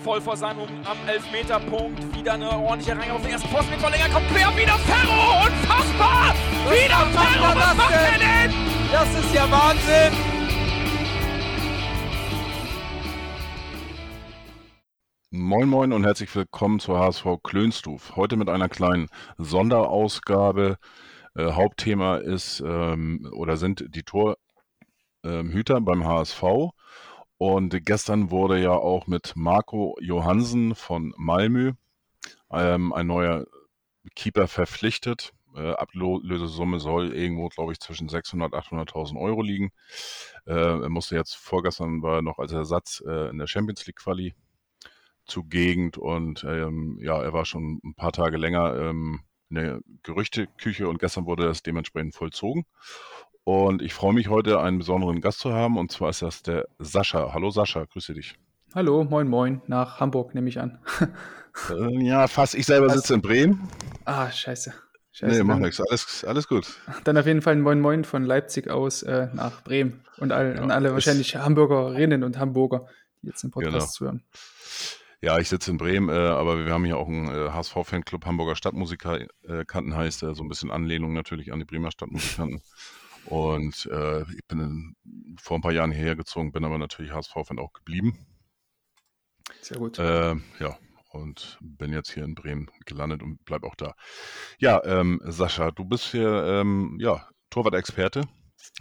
voll vor seinem am Elfmeterpunkt. Wieder eine ordentliche Reihe auf den ersten Posten mit Verlänger. Kommt quer, wieder Ferro. Unfassbar. Was wieder Ferro. er Was das macht er denn? denn? Das ist ja Wahnsinn! Moin Moin und herzlich willkommen zur HSV Klönstuf. Heute mit einer kleinen Sonderausgabe. Äh, Hauptthema ist ähm, oder sind die Torhüter ähm, beim HSV. Und gestern wurde ja auch mit Marco Johansen von Malmö ähm, ein neuer Keeper verpflichtet. Äh, Ablösesumme soll irgendwo, glaube ich, zwischen 600.000 und 800.000 Euro liegen. Äh, er musste jetzt vorgestern war er noch als Ersatz äh, in der Champions League Quali zugegend und ähm, ja, er war schon ein paar Tage länger ähm, in der Gerüchteküche und gestern wurde das dementsprechend vollzogen. Und ich freue mich heute, einen besonderen Gast zu haben und zwar ist das der Sascha. Hallo Sascha, grüße dich. Hallo, moin moin, nach Hamburg nehme ich an. Äh, ja, fast. Ich selber sitze in Bremen. ah, scheiße. scheiße Nee, mach dann, nichts. Alles, alles gut. dann auf jeden Fall ein Moin Moin von Leipzig aus äh, nach Bremen und all, Ja, an alle wahrscheinlich Hamburgerinnen und Hamburger, die jetzt den Podcast Genau. hören. Ja, ich sitze in Bremen, äh, aber wir haben hier auch einen äh, HSV-Fanclub, Hamburger Stadtmusikanten heißt er, so ein bisschen Anlehnung natürlich an die Bremer Stadtmusikanten. Und äh, ich bin in, vor ein paar Jahren hierher gezogen, bin aber natürlich HSV-Fan auch geblieben. Sehr gut. Äh, ja, und bin jetzt hier in Bremen gelandet und bleib auch da. Ja, ähm, Sascha, du bist hier ähm, ja, Torwart-Experte.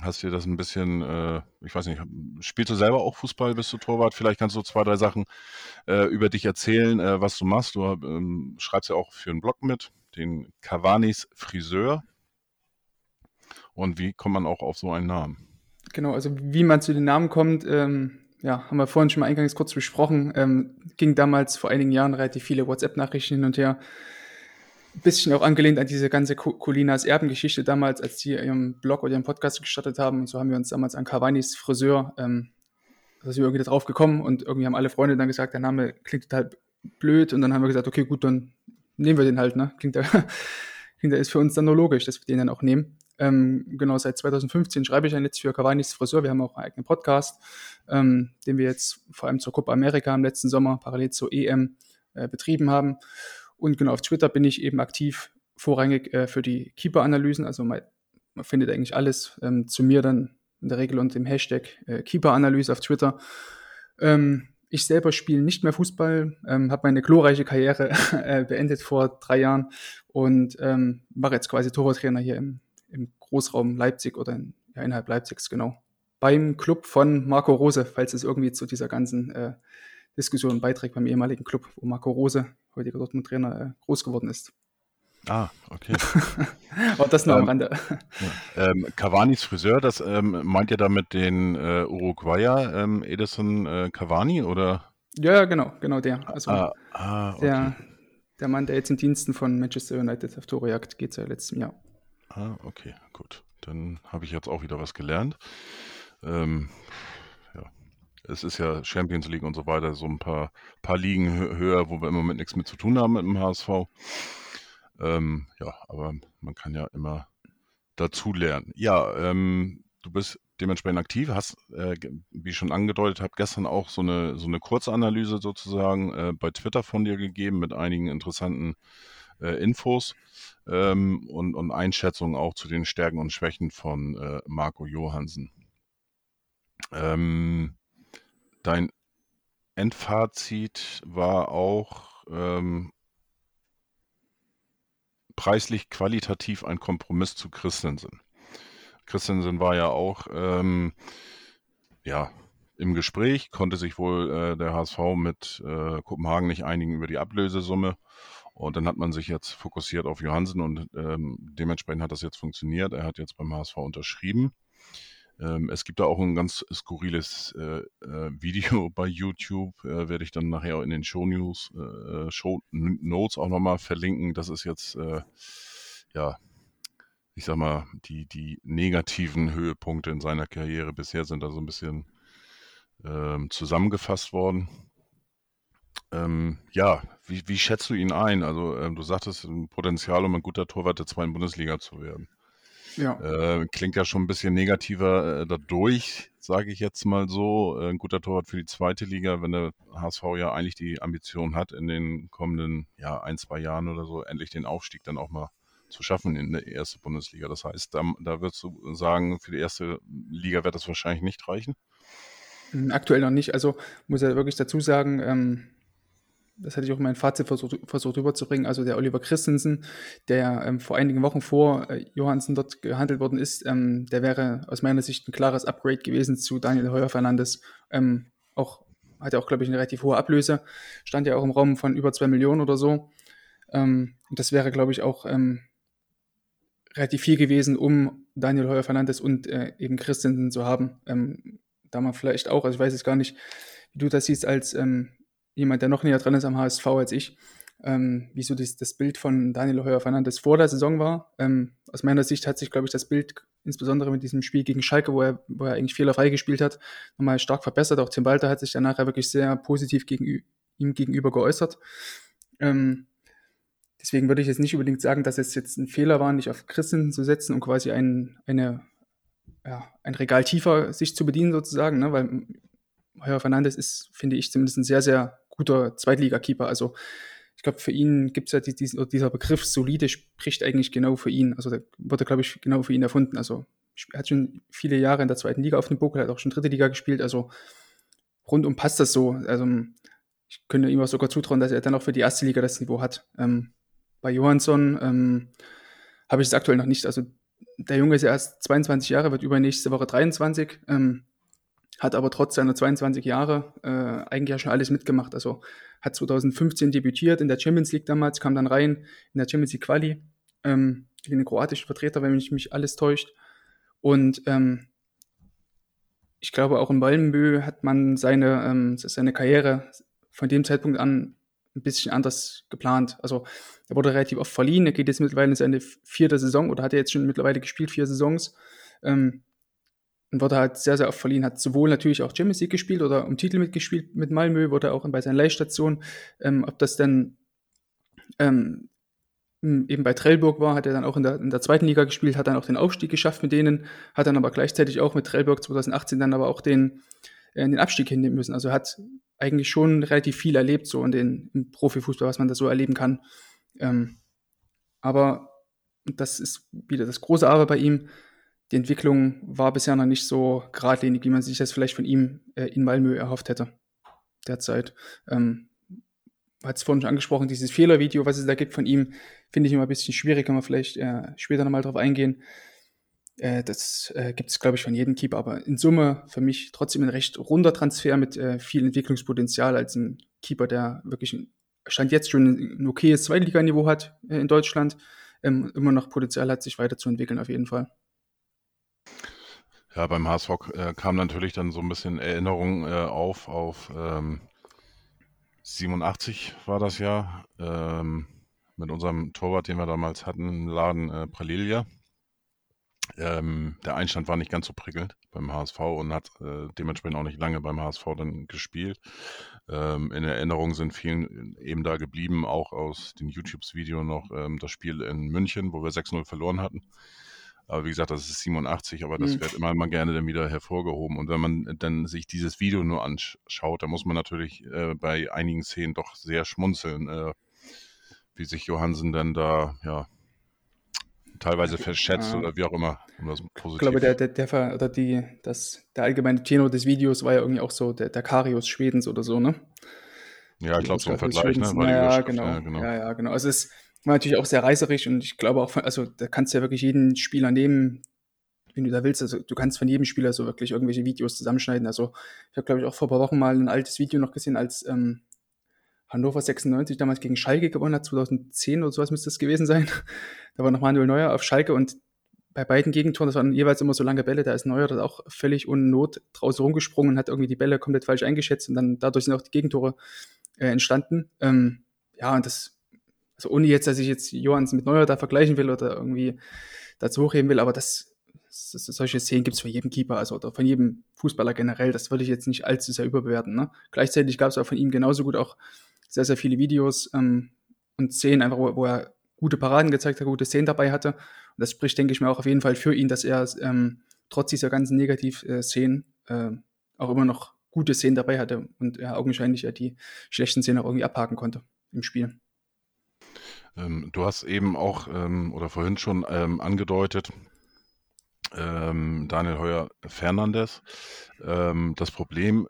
Hast dir das ein bisschen, äh, ich weiß nicht, spielst du selber auch Fußball, bist du Torwart? Vielleicht kannst du zwei, drei Sachen äh, über dich erzählen, äh, was du machst. Du ähm, schreibst ja auch für einen Blog mit, den Cavanis Friseur. Und wie kommt man auch auf so einen Namen? Genau, also wie man zu den Namen kommt, ähm, ja, haben wir vorhin schon mal eingangs kurz besprochen. Ähm, ging damals vor einigen Jahren relativ viele WhatsApp-Nachrichten hin und her. Ein bisschen auch angelehnt an diese ganze Co- Colinas Erben-Geschichte damals, als die ihren Blog oder ihren Podcast gestartet haben. Und so haben wir uns damals an Cavanis Friseur, ähm, da sind wir irgendwie drauf gekommen und irgendwie haben alle Freunde dann gesagt, der Name klingt total blöd. Und dann haben wir gesagt, okay, gut, dann nehmen wir den halt, ne? Klingt da, klingt da ist für uns dann nur logisch, dass wir den dann auch nehmen. Ähm, genau, seit 2015 schreibe ich dann jetzt für Cavanis Friseur. Wir haben auch einen eigenen Podcast, ähm, den wir jetzt vor allem zur Copa America im letzten Sommer parallel zur EM äh, betrieben haben. Und genau, auf Twitter bin ich eben aktiv, vorrangig äh, für die Keeper-Analysen. Also man, man findet eigentlich alles ähm, zu mir dann in der Regel unter dem Hashtag äh, Keeper-Analyse auf Twitter. Ähm, ich selber spiele nicht mehr Fußball, ähm, habe meine glorreiche Karriere äh, beendet vor drei Jahren und ähm, mache jetzt quasi Torwarttrainer hier im Großraum Leipzig oder in, ja, innerhalb Leipzigs, genau. Beim Club von Marco Rose, falls es irgendwie zu dieser ganzen äh, Diskussion beiträgt beim ehemaligen Club, wo Marco Rose, heutiger Dortmund-Trainer, äh, groß geworden ist. Ah, okay. Aber das nur am Ähm, Rande. Ähm, Cavanis Friseur, das ähm, meint ihr damit den äh, Uruguayer ähm, Edison äh, Cavani oder? Ja, ja, genau, genau der. Also ah, ah, okay. der, der Mann, der jetzt in Diensten von Manchester United auf Tore jagt, geht seit letztem Jahr. Ah, okay, gut. Dann habe ich jetzt auch wieder was gelernt. Ähm, ja, es ist ja Champions League und so weiter, so ein paar, paar Ligen hö höher, wo wir im Moment nichts mit zu tun haben mit dem HSV. Ähm, ja, aber man kann ja immer dazu lernen. Ja, ähm, du bist dementsprechend aktiv, hast, äh, wie ich schon angedeutet habe, gestern auch so eine, so eine Kurzanalyse sozusagen äh, bei Twitter von dir gegeben mit einigen interessanten äh, Infos ähm, und, und Einschätzungen auch zu den Stärken und Schwächen von äh, Marco Johansen. Ähm, dein Endfazit war auch ähm, preislich qualitativ ein Kompromiss zu Christensen. Christensen war ja auch ähm, ja, im Gespräch, konnte sich wohl äh, der HSV mit äh, Kopenhagen nicht einigen über die Ablösesumme. Und dann hat man sich jetzt fokussiert auf Johansen und ähm, dementsprechend hat das jetzt funktioniert. Er hat jetzt beim HSV unterschrieben. Ähm, es gibt da auch ein ganz skurriles äh, äh, Video bei YouTube, äh, werde ich dann nachher in den Show News, äh, Show Notes auch nochmal verlinken. Das ist jetzt, äh, ja, ich sag mal, die, die negativen Höhepunkte in seiner Karriere bisher sind da so ein bisschen ähm, zusammengefasst worden. Ähm, ja, wie, wie schätzt du ihn ein? Also, ähm, du sagtest ein Potenzial, um ein guter Torwart der zweiten Bundesliga zu werden. Ja. Äh, klingt ja schon ein bisschen negativer äh, dadurch, sage ich jetzt mal so. Äh, ein guter Torwart für die zweite Liga, wenn der HSV ja eigentlich die Ambition hat, in den kommenden ja, ein, zwei Jahren oder so endlich den Aufstieg dann auch mal zu schaffen in der ersten Bundesliga. Das heißt, da, da würdest du sagen, für die erste Liga wird das wahrscheinlich nicht reichen? Hm, aktuell noch nicht. Also muss er wirklich dazu sagen, ähm, das hatte ich auch in meinem Fazit versucht, versucht rüberzubringen, also der Oliver Christensen, der ähm, vor einigen Wochen vor äh, Johansen dort gehandelt worden ist, ähm, der wäre aus meiner Sicht ein klares Upgrade gewesen zu Daniel Heuer Fernandes. Ähm, auch, hat ja auch, glaube ich, eine relativ hohe Ablöse, stand ja auch im Raum von über zwei Millionen oder so. Ähm, und das wäre, glaube ich, auch ähm, relativ viel gewesen, um Daniel Heuer Fernandes und äh, eben Christensen zu haben. Ähm, da man vielleicht auch, also ich weiß es gar nicht, wie du das siehst als ähm, jemand, der noch näher dran ist am HSV als ich, ähm, wie so das, das Bild von Daniel Heuer Fernandes vor der Saison war. Ähm, aus meiner Sicht hat sich, glaube ich, das Bild insbesondere mit diesem Spiel gegen Schalke, wo er, wo er eigentlich fehlerfrei gespielt hat, nochmal stark verbessert. Auch Tim Walter hat sich danach ja wirklich sehr positiv gegen, ihm gegenüber geäußert. Ähm, deswegen würde ich jetzt nicht unbedingt sagen, dass es jetzt ein Fehler war, nicht auf Christen zu setzen und quasi ein, eine, ja, ein Regal tiefer sich zu bedienen sozusagen, ne? weil Heuer Fernandes ist, finde ich, zumindest ein sehr, sehr guter Zweitligakeeper. Also ich glaube, für ihn gibt es ja die, dieser Begriff solide spricht eigentlich genau für ihn. Also der wurde, glaube ich, genau für ihn erfunden. Also er hat schon viele Jahre in der zweiten Liga auf dem Buckel, hat auch schon dritte Liga gespielt. Also rundum passt das so. Also ich könnte ihm auch sogar zutrauen, dass er dann auch für die erste Liga das Niveau hat. Ähm, bei Johansson ähm, habe ich es aktuell noch nicht. Also der Junge ist ja erst 22 Jahre, wird übernächste Woche 23. Ähm, hat aber trotz seiner 22 Jahre äh, eigentlich ja schon alles mitgemacht. Also hat 2015 debütiert in der Champions League damals, kam dann rein in der Champions League Quali ähm, gegen den kroatischen Vertreter, wenn mich, mich alles täuscht. Und ähm, ich glaube, auch in Malmö hat man seine, ähm, seine Karriere von dem Zeitpunkt an ein bisschen anders geplant. Also er wurde relativ oft verliehen, er geht jetzt mittlerweile in seine vierte Saison oder hat er jetzt schon mittlerweile gespielt, vier Saisons. Ähm, und wurde halt sehr, sehr oft verliehen, hat sowohl natürlich auch Champions League gespielt oder um Titel mitgespielt mit Malmö, wurde auch bei seinen Leihstationen. Ähm, ob das dann ähm, eben bei Trellburg war, hat er dann auch in der, in der zweiten Liga gespielt, hat dann auch den Aufstieg geschafft mit denen, hat dann aber gleichzeitig auch mit Trellburg 2018 dann aber auch den, äh, den Abstieg hinnehmen müssen. Also hat eigentlich schon relativ viel erlebt, so in den, im Profifußball, was man da so erleben kann. Ähm, aber das ist wieder das große Aber bei ihm die Entwicklung war bisher noch nicht so geradlinig, wie man sich das vielleicht von ihm äh, in Malmö erhofft hätte. Derzeit. Ähm, hat es vorhin schon angesprochen, dieses Fehlervideo, was es da gibt von ihm, finde ich immer ein bisschen schwierig, kann man vielleicht äh, später nochmal drauf eingehen. Äh, das äh, gibt es, glaube ich, von jedem Keeper, aber in Summe für mich trotzdem ein recht runder Transfer mit äh, viel Entwicklungspotenzial als ein Keeper, der wirklich Stand jetzt schon ein okayes Zweitliganiveau hat äh, in Deutschland, ähm, immer noch Potenzial hat, sich weiterzuentwickeln auf jeden Fall. Ja, beim HSV äh, kam natürlich dann so ein bisschen Erinnerung äh, auf, auf ähm, 87 war das ja, ähm, mit unserem Torwart, den wir damals hatten im Laden, äh, Pralilia. Ähm, der Einstand war nicht ganz so prickelnd beim HSV und hat äh, dementsprechend auch nicht lange beim HSV dann gespielt. Ähm, in Erinnerung sind vielen eben da geblieben, auch aus den YouTubes-Video noch ähm, das Spiel in München, wo wir 6-0 verloren hatten. Aber wie gesagt, das ist 87, aber das mhm. wird immer mal gerne dann wieder hervorgehoben. Und wenn man dann sich dieses Video nur anschaut, dann muss man natürlich äh, bei einigen Szenen doch sehr schmunzeln, äh, wie sich Johansen dann da, ja, teilweise verschätzt ja. oder wie auch immer. Um. Ich glaube, der, der, der, oder die, das, der allgemeine Tenor des Videos war ja irgendwie auch so der, der Karius Schwedens oder so, ne? Ja, ich glaube, so ein Vergleich, ne? Ja, genau. ja, genau. Ja, ja, genau. Also es ist war natürlich auch sehr reißerisch und ich glaube auch, also da kannst du ja wirklich jeden Spieler nehmen, wenn du da willst. Also du kannst von jedem Spieler so wirklich irgendwelche Videos zusammenschneiden. Also ich habe, glaube ich, auch vor ein paar Wochen mal ein altes Video noch gesehen, als ähm, Hannover 96 damals gegen Schalke gewonnen hat, 2010 oder sowas müsste das gewesen sein. da war noch Manuel Neuer auf Schalke und bei beiden Gegentoren, das waren jeweils immer so lange Bälle, da ist Neuer das auch völlig ohne Not draußen rumgesprungen und hat irgendwie die Bälle komplett falsch eingeschätzt und dann dadurch sind auch die Gegentore äh, entstanden. Ähm, ja, und das also ohne jetzt, dass ich jetzt Johannes mit Neuer da vergleichen will oder irgendwie dazu hochheben will, aber das, solche Szenen gibt es für jeden Keeper, also oder von jedem Fußballer generell. Das würde ich jetzt nicht allzu sehr überbewerten. Ne? Gleichzeitig gab es auch von ihm genauso gut auch sehr, sehr viele Videos ähm, und Szenen einfach, wo, wo, er gute Paraden gezeigt hat, gute Szenen dabei hatte. Und das spricht, denke ich mir, auch auf jeden Fall für ihn, dass er ähm, trotz dieser ganzen Negativ-Szenen äh, auch immer noch gute Szenen dabei hatte und er augenscheinlich ja die schlechten Szenen auch irgendwie abhaken konnte im Spiel. Ähm, du hast eben auch ähm, oder vorhin schon ähm, angedeutet, ähm, Daniel Heuer Fernandes. Ähm, das Problem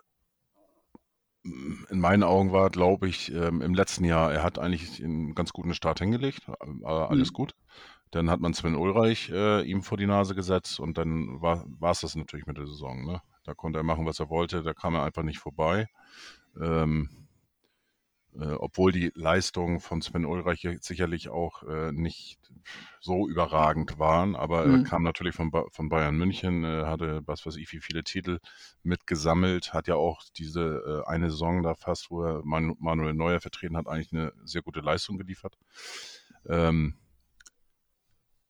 in meinen Augen war, glaube ich, ähm, im letzten Jahr, er hat eigentlich einen ganz guten Start hingelegt, äh, alles mhm. gut. Dann hat man Sven Ulreich äh, ihm vor die Nase gesetzt und dann war es das natürlich mit der Saison. Ne? Da konnte er machen, was er wollte, da kam er einfach nicht vorbei. Ähm, äh, obwohl die Leistungen von Sven Ulreich sicherlich auch äh, nicht so überragend waren, aber mhm. er kam natürlich von, ba von Bayern München, äh, hatte was weiß ich, wie viele Titel mitgesammelt, hat ja auch diese äh, eine Saison da fast, wo er Man Manuel Neuer vertreten hat, eigentlich eine sehr gute Leistung geliefert. Ähm,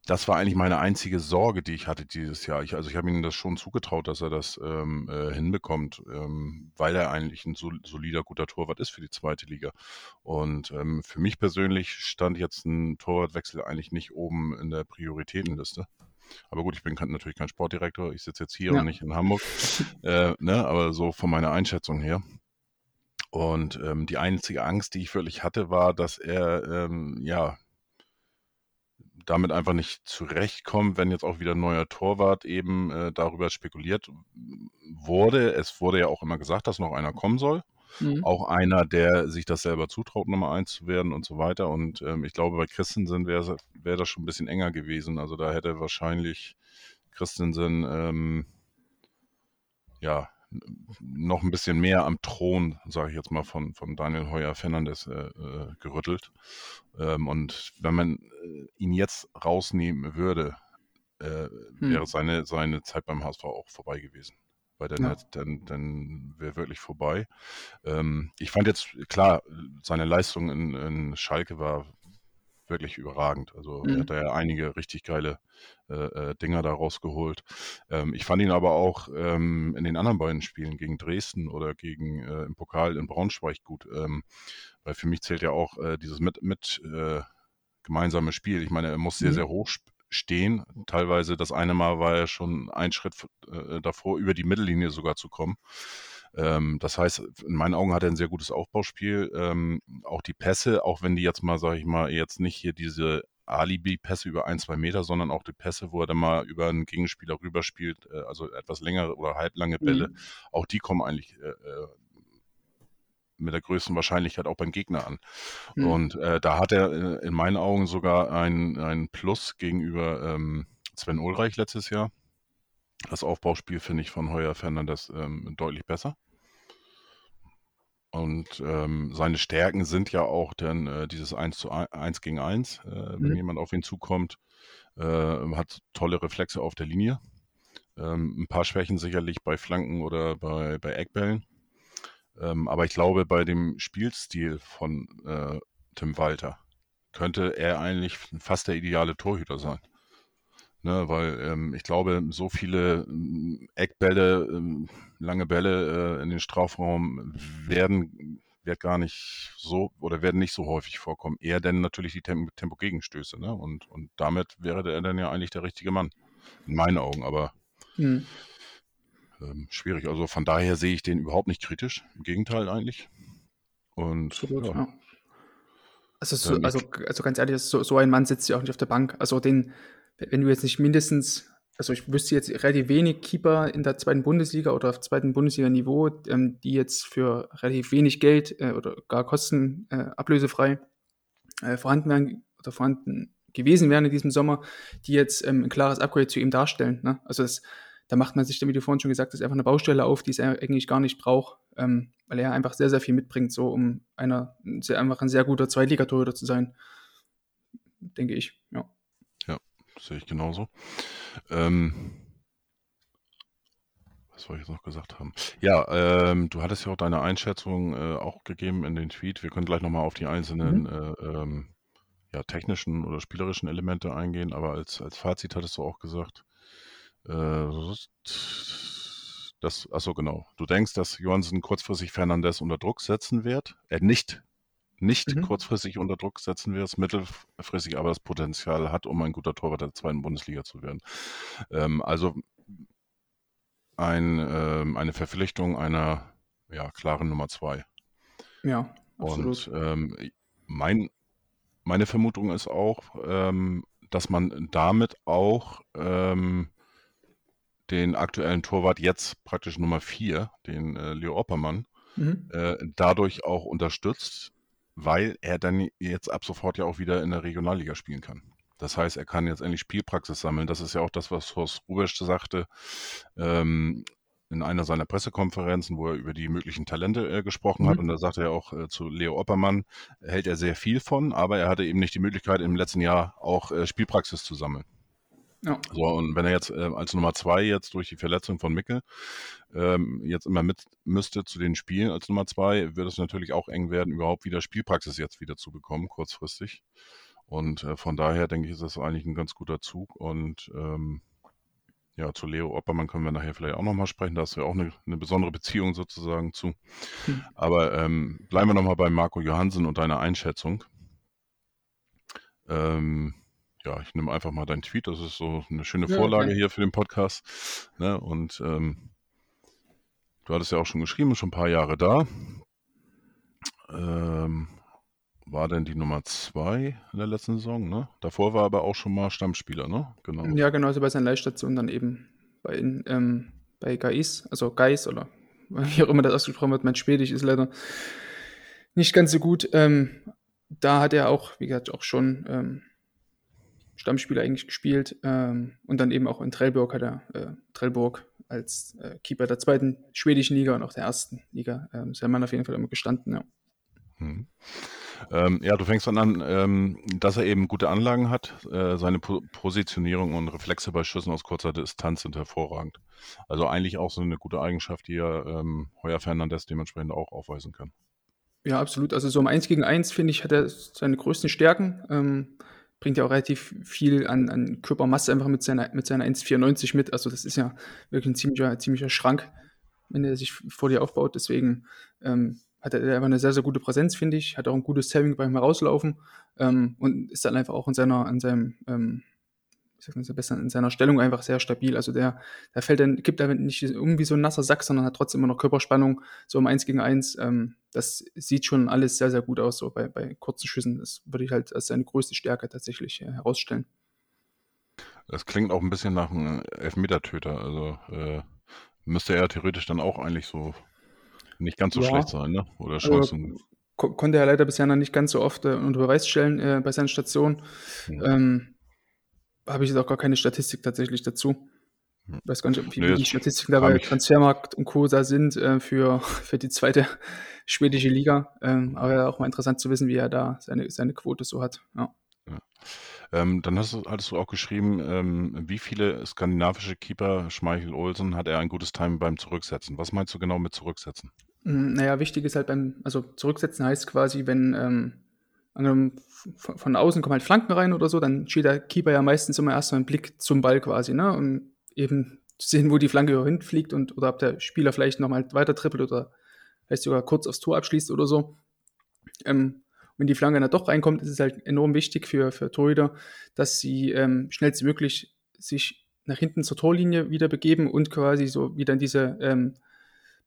das war eigentlich meine einzige Sorge, die ich hatte dieses Jahr. Ich, also ich habe ihm das schon zugetraut, dass er das ähm, äh, hinbekommt, ähm, weil er eigentlich ein solider, guter Torwart ist für die zweite Liga. Und ähm, für mich persönlich stand jetzt ein Torwartwechsel eigentlich nicht oben in der Prioritätenliste. Aber gut, ich bin natürlich kein Sportdirektor, ich sitze jetzt hier ja. und nicht in Hamburg. Äh, ne, aber so von meiner Einschätzung her. Und ähm, die einzige Angst, die ich wirklich hatte, war, dass er ähm, ja damit einfach nicht zurechtkommt, wenn jetzt auch wieder ein neuer Torwart eben äh, darüber spekuliert wurde. Es wurde ja auch immer gesagt, dass noch einer kommen soll. Mhm. Auch einer, der sich das selber zutraut, Nummer eins zu werden und so weiter. Und ähm, ich glaube, bei Christensen wäre wär das schon ein bisschen enger gewesen. Also da hätte wahrscheinlich Christensen ähm, ja noch ein bisschen mehr am Thron, sage ich jetzt mal, von, von Daniel Heuer Fernandes äh, äh, gerüttelt. Ähm, und wenn man äh, ihn jetzt rausnehmen würde, äh, hm. wäre seine, seine Zeit beim HSV auch vorbei gewesen. Weil dann, ja. dann, dann wäre wirklich vorbei. Ähm, ich fand jetzt, klar, seine Leistung in, in Schalke war wirklich überragend. Also mhm. er hat da ja einige richtig geile äh, äh, Dinger da rausgeholt. Ähm, ich fand ihn aber auch ähm, in den anderen beiden Spielen gegen Dresden oder gegen äh, im Pokal in Braunschweig gut. Ähm, weil für mich zählt ja auch äh, dieses mit, mit äh, gemeinsame Spiel. Ich meine, er muss sehr, mhm. sehr hoch stehen. Teilweise das eine Mal war er schon ein Schritt äh, davor, über die Mittellinie sogar zu kommen. Ähm, das heißt, in meinen Augen hat er ein sehr gutes Aufbauspiel. Ähm, auch die Pässe, auch wenn die jetzt mal, sage ich mal, jetzt nicht hier diese Alibi-Pässe über ein, zwei Meter, sondern auch die Pässe, wo er dann mal über einen Gegenspieler rüberspielt, äh, also etwas längere oder halblange Bälle, mhm. auch die kommen eigentlich äh, äh, mit der größten Wahrscheinlichkeit auch beim Gegner an. Mhm. Und äh, da hat er äh, in meinen Augen sogar ein, ein Plus gegenüber ähm, Sven Ulreich letztes Jahr. Das Aufbauspiel finde ich von Heuer Fernandes ähm, deutlich besser. Und ähm, seine Stärken sind ja auch dann äh, dieses 1 zu 1 gegen 1, äh, wenn mhm. jemand auf ihn zukommt, äh, hat tolle Reflexe auf der Linie. Ähm, ein paar Schwächen sicherlich bei Flanken oder bei, bei Eckbällen. Ähm, aber ich glaube, bei dem Spielstil von äh, Tim Walter könnte er eigentlich fast der ideale Torhüter sein. Ne, weil ähm, ich glaube, so viele ähm, Eckbälle, ähm, lange Bälle äh, in den Strafraum werden wird gar nicht so oder werden nicht so häufig vorkommen. Eher denn natürlich die Tem Tempo-Gegenstöße. Ne? Und, und damit wäre er dann ja eigentlich der richtige Mann. In meinen Augen, aber hm. ähm, schwierig. Also von daher sehe ich den überhaupt nicht kritisch. Im Gegenteil eigentlich. Und Absolut, ja. Ja. Also, so, also, also ganz ehrlich, so, so ein Mann sitzt ja auch nicht auf der Bank. Also den, wenn du jetzt nicht mindestens, also ich wüsste jetzt relativ wenig Keeper in der zweiten Bundesliga oder auf zweiten Bundesliga-Niveau, ähm, die jetzt für relativ wenig Geld äh, oder gar kosten äh, ablösefrei äh, vorhanden wären oder vorhanden gewesen wären in diesem Sommer, die jetzt ähm, ein klares Upgrade zu ihm darstellen. Ne? Also das, da macht man sich, wie du vorhin schon gesagt hast, einfach eine Baustelle auf, die es eigentlich gar nicht braucht, ähm, weil er einfach sehr, sehr viel mitbringt, so um einer sehr, einfach ein sehr guter Zweitligatorhüter zu sein, denke ich. Ja sehe ich genauso. Ähm, was wollte ich jetzt noch gesagt haben? Ja, ähm, du hattest ja auch deine Einschätzung äh, auch gegeben in den Tweet. Wir können gleich nochmal auf die einzelnen mhm. äh, ähm, ja, technischen oder spielerischen Elemente eingehen, aber als, als Fazit hattest du auch gesagt, äh, das, achso, genau. Du denkst, dass Johansen kurzfristig Fernandes unter Druck setzen wird, er nicht nicht mhm. kurzfristig unter Druck setzen wirst, mittelfristig aber das Potenzial hat, um ein guter Torwart der zweiten Bundesliga zu werden. Ähm, also ein, ähm, eine Verpflichtung einer ja, klaren Nummer zwei. Ja, absolut. Und ähm, mein, meine Vermutung ist auch, ähm, dass man damit auch ähm, den aktuellen Torwart jetzt praktisch Nummer vier, den äh, Leo Oppermann, mhm. äh, dadurch auch unterstützt, weil er dann jetzt ab sofort ja auch wieder in der Regionalliga spielen kann. Das heißt, er kann jetzt endlich Spielpraxis sammeln. Das ist ja auch das, was Horst Rubesch sagte ähm, in einer seiner Pressekonferenzen, wo er über die möglichen Talente äh, gesprochen mhm. hat. Und da sagte er auch äh, zu Leo Oppermann, hält er sehr viel von, aber er hatte eben nicht die Möglichkeit, im letzten Jahr auch äh, Spielpraxis zu sammeln. Ja. So, und wenn er jetzt äh, als Nummer zwei jetzt durch die Verletzung von Mickel ähm, jetzt immer mit müsste zu den Spielen als Nummer zwei, wird es natürlich auch eng werden, überhaupt wieder Spielpraxis jetzt wieder zu bekommen, kurzfristig. Und äh, von daher denke ich, ist das eigentlich ein ganz guter Zug. Und ähm, ja, zu Leo Oppermann können wir nachher vielleicht auch nochmal sprechen. Da hast du ja auch eine, eine besondere Beziehung sozusagen zu. Hm. Aber ähm, bleiben wir nochmal bei Marco Johansen und deiner Einschätzung. Ähm, ja, ich nehme einfach mal deinen Tweet. Das ist so eine schöne ja, Vorlage okay. hier für den Podcast. Ne? Und ähm, du hattest ja auch schon geschrieben, schon ein paar Jahre da. Ähm, war denn die Nummer zwei in der letzten Saison, ne? Davor war er aber auch schon mal Stammspieler, ne? Genau. Ja, genau, also bei seiner Leihstation dann eben bei, ähm, bei Gais, also Gais oder wie auch immer das ausgesprochen wird, mein Schwedisch ist leider nicht ganz so gut. Ähm, da hat er auch, wie gesagt, auch schon ähm, Stammspieler eigentlich gespielt ähm, und dann eben auch in Trellburg hat er äh, Trellburg als äh, Keeper der zweiten schwedischen Liga und auch der ersten Liga. Ähm, ist der Mann auf jeden Fall immer gestanden, ja. Hm. Ähm, ja, du fängst dann an, ähm, dass er eben gute Anlagen hat. Äh, seine po Positionierung und Reflexe bei Schüssen aus kurzer Distanz sind hervorragend. Also eigentlich auch so eine gute Eigenschaft, die er ähm, Heuer Fernandes dementsprechend auch aufweisen kann. Ja, absolut. Also so im 1 gegen 1, finde ich, hat er seine größten Stärken. Bringt ja auch relativ viel an, an Körpermasse einfach mit seiner, mit seiner 1,94 mit. Also das ist ja wirklich ein ziemlicher, ziemlicher Schrank, wenn er sich vor dir aufbaut. Deswegen ähm, hat er einfach eine sehr, sehr gute Präsenz, finde ich. Hat auch ein gutes Saving beim Herauslaufen ähm, und ist dann einfach auch in seiner, in seinem, ähm, besser, in seiner Stellung einfach sehr stabil. Also der, der fällt dann, gibt da nicht irgendwie so ein nasser Sack, sondern hat trotzdem immer noch Körperspannung, so im 1 gegen 1. Ähm, das sieht schon alles sehr, sehr gut aus, so bei, bei kurzen Schüssen. Das würde ich halt als seine größte Stärke tatsächlich äh, herausstellen. Das klingt auch ein bisschen nach einem Elfmetertöter. Also äh, müsste er theoretisch dann auch eigentlich so nicht ganz so ja. schlecht sein, ne? Oder also Chancen. Also, ko konnte er leider bisher noch nicht ganz so oft äh, unter Beweis stellen äh, bei seinen Stationen. Mhm. Ähm, Habe ich jetzt auch gar keine Statistik tatsächlich dazu. Ich hm. weiß gar nicht, wie nee, die Statistiken da bei Transfermarkt und Co. da sind äh, für, für die zweite schwedische Liga. Ähm, aber auch mal interessant zu wissen, wie er da seine, seine Quote so hat. Ja. ja. Ähm, dann hast du, hattest du auch geschrieben, ähm, wie viele skandinavische Keeper, Schmeichel Olsen, hat er ein gutes Timing beim Zurücksetzen. Was meinst du genau mit Zurücksetzen? Hm, naja, wichtig ist halt beim, also Zurücksetzen heißt quasi, wenn ähm, von, von außen kommen halt Flanken rein oder so, dann steht der Keeper ja meistens immer erst so einen Blick zum Ball quasi, ne? Und eben zu sehen, wo die Flanke hinfliegt und oder ob der Spieler vielleicht nochmal weiter trippelt oder vielleicht sogar kurz aufs Tor abschließt oder so. Ähm, wenn die Flanke dann doch reinkommt, ist es halt enorm wichtig für, für Torhüter, dass sie ähm, schnellstmöglich sich nach hinten zur Torlinie wieder begeben und quasi so wieder in diese ähm,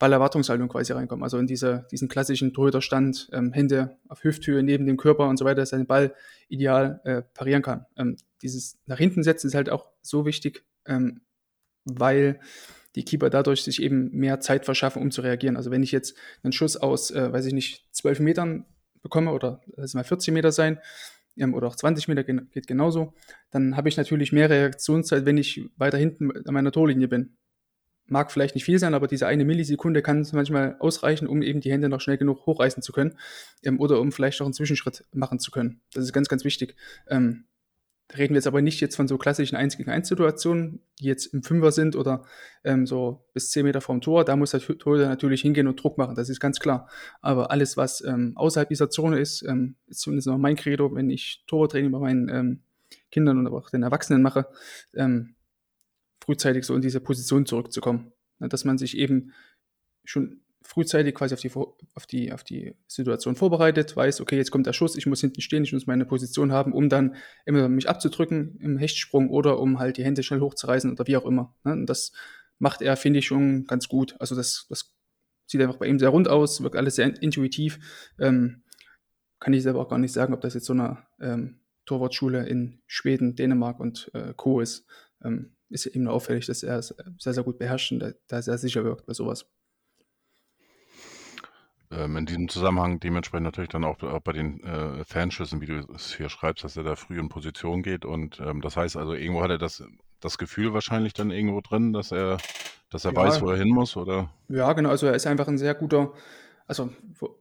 Ballerwartungshaltung quasi reinkommen. Also in diese, diesen klassischen Torhüterstand, ähm, Hände auf Hüfthöhe neben dem Körper und so weiter, dass er den Ball ideal äh, parieren kann. Ähm, dieses nach hinten setzen ist halt auch so wichtig, ähm, weil die Keeper dadurch sich eben mehr Zeit verschaffen, um zu reagieren. Also wenn ich jetzt einen Schuss aus, äh, weiß ich nicht, 12 Metern bekomme oder es mal 14 Meter sein ähm, oder auch 20 Meter geht genauso, dann habe ich natürlich mehr Reaktionszeit, wenn ich weiter hinten an meiner Torlinie bin. Mag vielleicht nicht viel sein, aber diese eine Millisekunde kann manchmal ausreichen, um eben die Hände noch schnell genug hochreißen zu können ähm, oder um vielleicht auch einen Zwischenschritt machen zu können. Das ist ganz, ganz wichtig. Ähm, reden wir jetzt aber nicht jetzt von so klassischen 1 gegen 1 Situationen, die jetzt im Fünfer sind oder ähm, so bis 10 Meter vom Tor. Da muss der Torhüter natürlich hingehen und Druck machen, das ist ganz klar. Aber alles, was ähm, außerhalb dieser Zone ist, ähm, ist zumindest noch mein Credo, wenn ich Torwarttraining bei meinen ähm, Kindern und auch den Erwachsenen mache, ähm, frühzeitig so in diese Position zurückzukommen. Dass man sich eben schon frühzeitig quasi auf die, auf, die, auf die Situation vorbereitet, weiß, okay, jetzt kommt der Schuss, ich muss hinten stehen, ich muss meine Position haben, um dann immer mich abzudrücken im Hechtsprung oder um halt die Hände schnell hochzureißen oder wie auch immer. Und das macht er, finde ich, schon ganz gut. Also das, das sieht einfach bei ihm sehr rund aus, wirkt alles sehr intuitiv. Ähm, kann ich selber auch gar nicht sagen, ob das jetzt so eine ähm, Torwartschule in Schweden, Dänemark und äh, Co. ist. Ähm, ist nur auffällig, dass er es sehr, sehr gut beherrscht und da, sehr sicher wirkt bei sowas. Ähm, in diesem Zusammenhang dementsprechend natürlich dann auch, auch bei den äh, Fanschüssen, wie du es hier schreibst, dass er da früh in Position geht. Und ähm, das heißt also, irgendwo hat er das, das Gefühl wahrscheinlich dann irgendwo drin, dass er, dass er ja, weiß, wo er hin muss, oder? Ja, genau. Also er ist einfach ein sehr guter, also,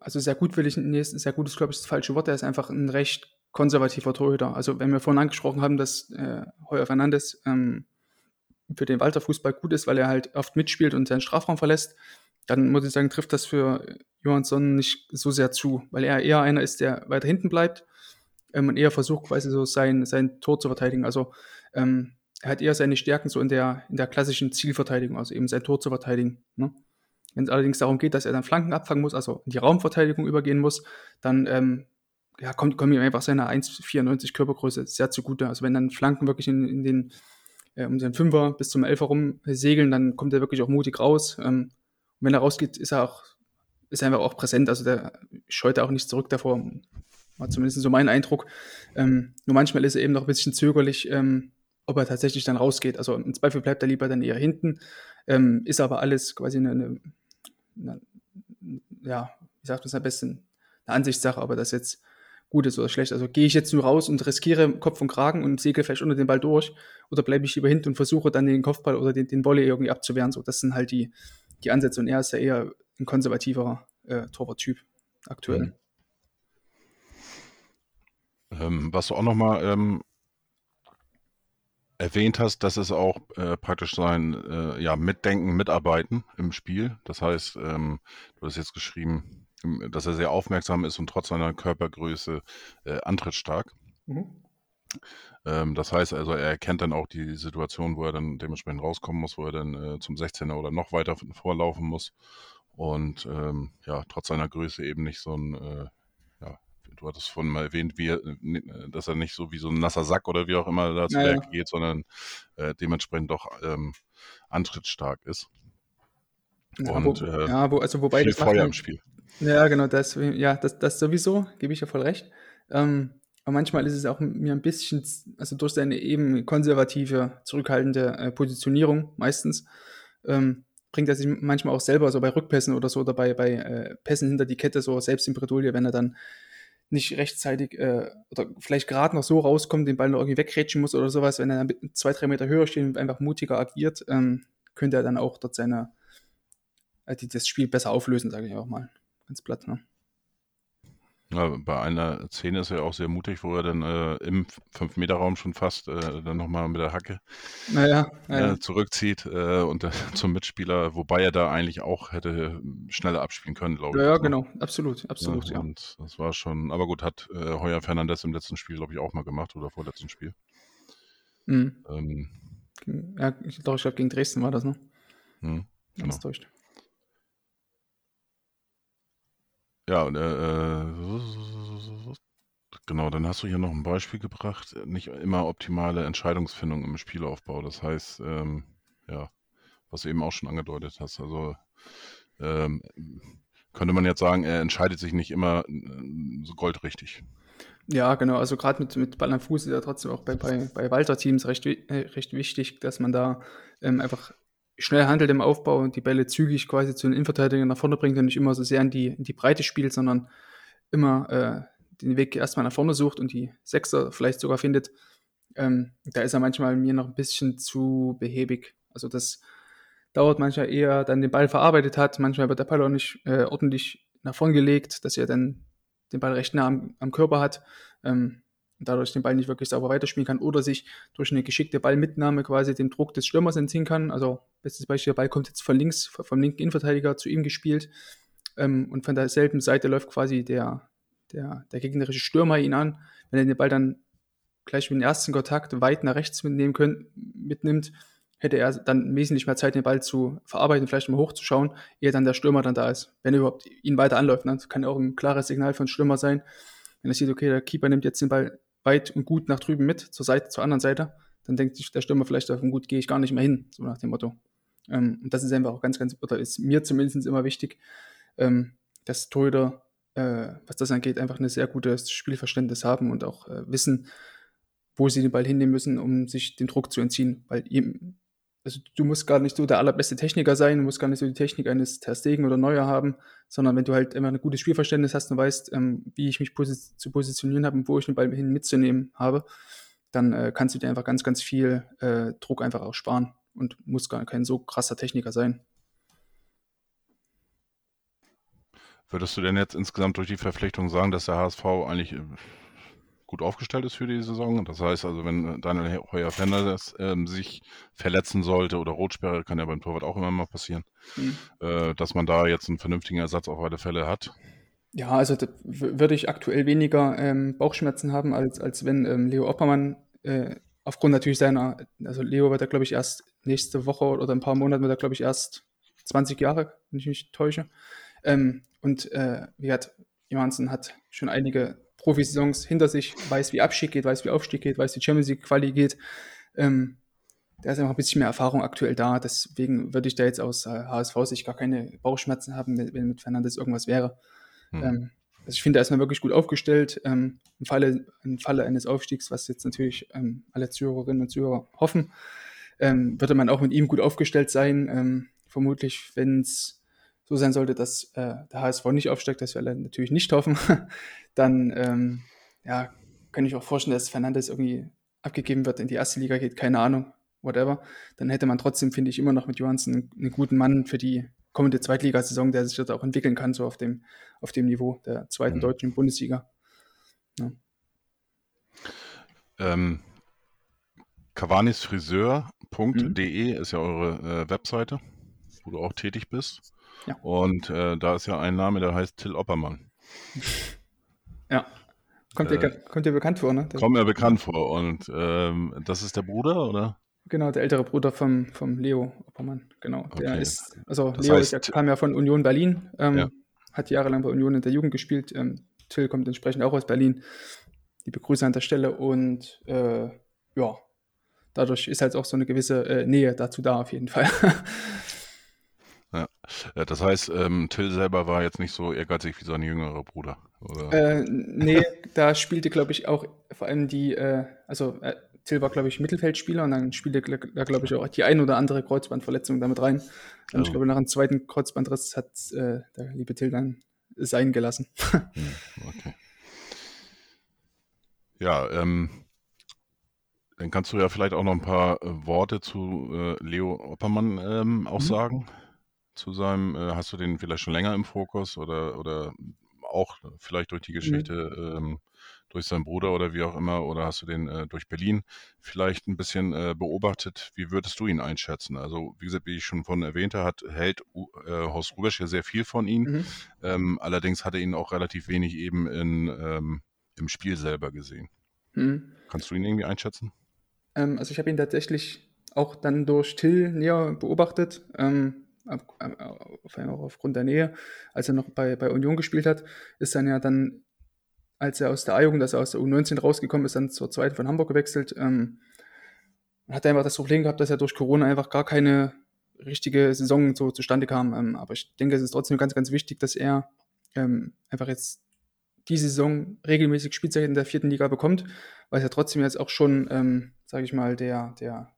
also sehr gut will ich, nee, sehr gut ist, glaube ich, das falsche Wort. Er ist einfach ein recht konservativer Torhüter. Also wenn wir vorhin angesprochen haben, dass äh, Heuer Fernandes ähm, für den Walter Fußball gut ist, weil er halt oft mitspielt und seinen Strafraum verlässt, dann muss ich sagen, trifft das für Johansson nicht so sehr zu, weil er eher einer ist, der weiter hinten bleibt ähm, und eher versucht, quasi so sein, sein Tor zu verteidigen. Also ähm, er hat eher seine Stärken so in der, in der klassischen Zielverteidigung, also eben sein Tor zu verteidigen. Ne? Wenn es allerdings darum geht, dass er dann Flanken abfangen muss, also in die Raumverteidigung übergehen muss, dann ähm, ja, kommt, kommt ihm einfach seine 1,94 Körpergröße sehr zugute. Also wenn dann Flanken wirklich in, in den äh, um den Fünfer bis zum Elfer rum segeln, dann kommt er wirklich auch mutig raus. Ähm, und wenn er rausgeht, ist er auch, ist er einfach auch präsent. Also der scheut auch nicht zurück davor. War zumindest so mein Eindruck. Ähm, nur manchmal ist er eben noch ein bisschen zögerlich, ähm, ob er tatsächlich dann rausgeht. Also im Zweifel bleibt er lieber dann eher hinten. Ähm, ist aber alles quasi eine, eine, eine ja, wie sagt man es am besten, eine Ansichtssache, aber das jetzt gut ist oder schlecht. Also gehe ich jetzt nur raus und riskiere Kopf und Kragen und segel vielleicht unter den Ball durch oder bleibe ich lieber hinten und versuche dann den Kopfball oder den, den Volley irgendwie abzuwehren. So, das sind halt die, die Ansätze und er ist ja eher ein konservativer äh, Torwarttyp aktuell. Mhm. Ähm, was du auch nochmal ähm, erwähnt hast, das ist auch äh, praktisch sein äh, ja, Mitdenken, Mitarbeiten im Spiel. Das heißt, ähm, du hast jetzt geschrieben, dass er sehr aufmerksam ist und trotz seiner Körpergröße äh, antrittsstark. Mhm. Ähm, das heißt also, er erkennt dann auch die Situation, wo er dann dementsprechend rauskommen muss, wo er dann äh, zum 16er oder noch weiter vorlaufen muss. Und ähm, ja, trotz seiner Größe eben nicht so ein, äh, ja, du hattest vorhin mal erwähnt, wie dass er nicht so wie so ein nasser Sack oder wie auch immer da zu naja. Geht, sondern äh, dementsprechend doch ähm, antrittsstark ist. Ja, und wo, äh, ja, wo, also wobei viel das Feuer im Spiel. Ja, genau, das, ja, das, das sowieso, gebe ich ja voll recht. Ähm, aber manchmal ist es auch mir ein bisschen, also durch seine eben konservative, zurückhaltende äh, Positionierung meistens, ähm, bringt er sich manchmal auch selber so bei Rückpässen oder so oder bei, bei äh, Pässen hinter die Kette so selbst in Bredouille, wenn er dann nicht rechtzeitig äh, oder vielleicht gerade noch so rauskommt, den Ball noch irgendwie wegrätschen muss oder sowas, wenn er dann zwei, drei Meter höher steht und einfach mutiger agiert, ähm, könnte er dann auch dort seine, äh, das Spiel besser auflösen, sage ich auch mal ganz platt. Ne? Ja, bei einer Szene ist er auch sehr mutig, wo er dann äh, im 5-Meter-Raum schon fast äh, dann nochmal mit der Hacke naja, naja. Äh, zurückzieht äh, und zum Mitspieler, wobei er da eigentlich auch hätte schneller abspielen können, glaube ich. Ja, ja ne? genau, absolut, absolut. Ja, und das war schon, aber gut, hat äh, Heuer Fernandes im letzten Spiel, glaube ich, auch mal gemacht oder vorletzten Spiel. Mhm. Ähm, ja, ich glaube, ich glaube, gegen Dresden war das, ne? Mhm, genau. Ganz täuscht. Ja, und, äh, äh, genau, dann hast du hier noch ein Beispiel gebracht. Nicht immer optimale Entscheidungsfindung im Spielaufbau. Das heißt, ähm, ja, was du eben auch schon angedeutet hast. Also ähm, könnte man jetzt sagen, er entscheidet sich nicht immer äh, so goldrichtig. Ja, genau. Also gerade mit, mit Ball am Fuß ist ja trotzdem auch bei, bei, bei Walter-Teams recht, äh, recht wichtig, dass man da ähm, einfach schnell handelt im Aufbau und die Bälle zügig quasi zu den Innenverteidigern nach vorne bringt und nicht immer so sehr in die, in die Breite spielt, sondern immer äh, den Weg erstmal nach vorne sucht und die Sechser vielleicht sogar findet. Ähm, da ist er manchmal mir noch ein bisschen zu behäbig. Also das dauert manchmal eher, dann den Ball verarbeitet hat. Manchmal wird der Ball auch nicht äh, ordentlich nach vorn gelegt, dass er dann den Ball recht nah am, am Körper hat. Ähm, dadurch den Ball nicht wirklich sauber weiterspielen kann oder sich durch eine geschickte Ballmitnahme quasi dem Druck des Stürmers entziehen kann. Also bestes Beispiel, der Ball kommt jetzt von links, vom linken Innenverteidiger zu ihm gespielt ähm, und von derselben Seite läuft quasi der, der, der gegnerische Stürmer ihn an. Wenn er den Ball dann gleich mit dem ersten Kontakt weit nach rechts mitnehmen können, mitnimmt, hätte er dann wesentlich mehr Zeit, den Ball zu verarbeiten, vielleicht mal hochzuschauen, ehe dann der Stürmer dann da ist, wenn er überhaupt ihn weiter anläuft. Ne? Das kann ja auch ein klares Signal von Stürmer sein, wenn er sieht, okay, der Keeper nimmt jetzt den Ball weit und gut nach drüben mit, zur Seite, zur anderen Seite, dann denkt sich der Stürmer vielleicht davon, gut, gehe ich gar nicht mehr hin, so nach dem Motto. Ähm, und das ist einfach auch ganz, ganz, oder ist mir zumindest immer wichtig, ähm, dass Torhüter, äh, was das angeht, einfach ein sehr gutes Spielverständnis haben und auch äh, wissen, wo sie den Ball hinnehmen müssen, um sich den Druck zu entziehen. Weil eben, also du musst gar nicht so der allerbeste Techniker sein, du musst gar nicht so die Technik eines Terstegen oder Neuer haben, sondern wenn du halt immer ein gutes Spielverständnis hast und weißt, ähm, wie ich mich posi zu positionieren habe und wo ich den Ball hin mitzunehmen habe, dann äh, kannst du dir einfach ganz, ganz viel äh, Druck einfach auch sparen und musst gar kein so krasser Techniker sein. Würdest du denn jetzt insgesamt durch die Verpflichtung sagen, dass der HSV eigentlich äh, gut aufgestellt ist für die Saison. Das heißt also, wenn Daniel Heuer Fernandes ähm, sich verletzen sollte oder Rotsperre, kann ja beim Torwart auch immer mal passieren, mhm. äh, dass man da jetzt einen vernünftigen Ersatz auf alle Fälle hat. Ja, also würde ich aktuell weniger ähm, Bauchschmerzen haben, als, als wenn ähm, Leo Oppermann äh, aufgrund natürlich seiner, also Leo wird ja, glaube ich, erst nächste Woche oder ein paar Monate wird er, glaube ich, erst 20 Jahre, wenn ich mich täusche. Ähm, und äh, wie hat Johansen hat schon einige Profisaisons hinter sich, weiß, wie Abstieg geht, weiß, wie Aufstieg geht, weiß, wie Champions League Quali geht. Ähm, da ist einfach ein bisschen mehr Erfahrung aktuell da. Deswegen würde ich da jetzt aus HSV-Sicht gar keine Bauchschmerzen haben, wenn mit Fernandes irgendwas wäre. Hm. Ähm, also ich finde, er ist mal wirklich gut aufgestellt. Ähm, im, Falle, Im Falle eines Aufstiegs, was jetzt natürlich ähm, alle Zuhörerinnen und Zuhörer hoffen, ähm, würde man auch mit ihm gut aufgestellt sein. Ähm, vermutlich, wenn es so sein sollte, dass äh, der HSV nicht aufsteigt, das wir natürlich nicht hoffen, dann ähm, ja, kann ich auch vorstellen, dass Fernandes irgendwie abgegeben wird, in die erste Liga geht, keine Ahnung, whatever. Dann hätte man trotzdem, finde ich, immer noch mit Johansen einen, einen guten Mann für die kommende Zweitligasaison, der sich dort auch entwickeln kann, so auf dem, auf dem Niveau der zweiten mhm. deutschen Bundesliga. Ja. Ähm, Cavanisfriseur.de mhm. ist ja eure äh, Webseite, wo du auch tätig bist. Ja. Und äh, da ist ja ein Name, der heißt Till Oppermann. Ja. Kommt dir, äh, kommt dir bekannt vor, ne? Das kommt mir bekannt vor. Und ähm, das ist der Bruder, oder? Genau, der ältere Bruder vom, vom Leo Oppermann. Genau. Der okay. ist, also das Leo heißt, ist, kam ja von Union Berlin, ähm, ja. hat jahrelang bei Union in der Jugend gespielt. Ähm, Till kommt entsprechend auch aus Berlin. Die Begrüße an der Stelle und äh, ja, dadurch ist halt auch so eine gewisse äh, Nähe dazu da auf jeden Fall. Ja. ja das heißt, ähm, Till selber war jetzt nicht so ehrgeizig wie sein jüngerer Bruder, oder? Äh, nee, da spielte, glaube ich, auch vor allem die, äh, also äh, Till war, glaube ich, Mittelfeldspieler und dann spielte da, glaube ich, auch die ein oder andere Kreuzbandverletzung damit rein. Und oh. ich glaube, nach einem zweiten Kreuzbandriss hat äh, der liebe Till dann sein gelassen. Hm, okay. Ja, ähm, dann kannst du ja vielleicht auch noch ein paar äh, Worte zu äh, Leo Oppermann ähm, auch mhm. sagen zu seinem, äh, hast du den vielleicht schon länger im Fokus oder, oder auch vielleicht durch die mhm. Geschichte, mhm. ähm, durch seinen Bruder oder wie auch immer, oder hast du den äh, durch Berlin vielleicht ein bisschen äh, beobachtet? Wie würdest du ihn einschätzen? Also, wie gesagt, wie ich schon vorhin erwähnte, hat, hält äh, Horst Rubesch ja sehr viel von ihm. Mhm. Ähm, allerdings hat er ihn auch relativ wenig eben in, ähm, im Spiel selber gesehen. Mhm. Kannst du ihn irgendwie einschätzen? Ähm, also ich habe ihn tatsächlich auch dann durch Till näher beobachtet. Ähm, vor allem auch aufgrund der Nähe, als er noch bei, bei Union gespielt hat, ist dann ja dann, als er aus der A-Jugend, also aus der U19 rausgekommen ist, dann zur zweiten von Hamburg gewechselt, ähm, hat er einfach das Problem gehabt, dass er durch Corona einfach gar keine richtige Saison so zustande kam. Ähm, aber ich denke, es ist trotzdem ganz, ganz wichtig, dass er ähm, einfach jetzt diese Saison regelmäßig Spielzeit in der vierten Liga bekommt, weil es ja trotzdem jetzt auch schon, ähm, sage ich mal, der, der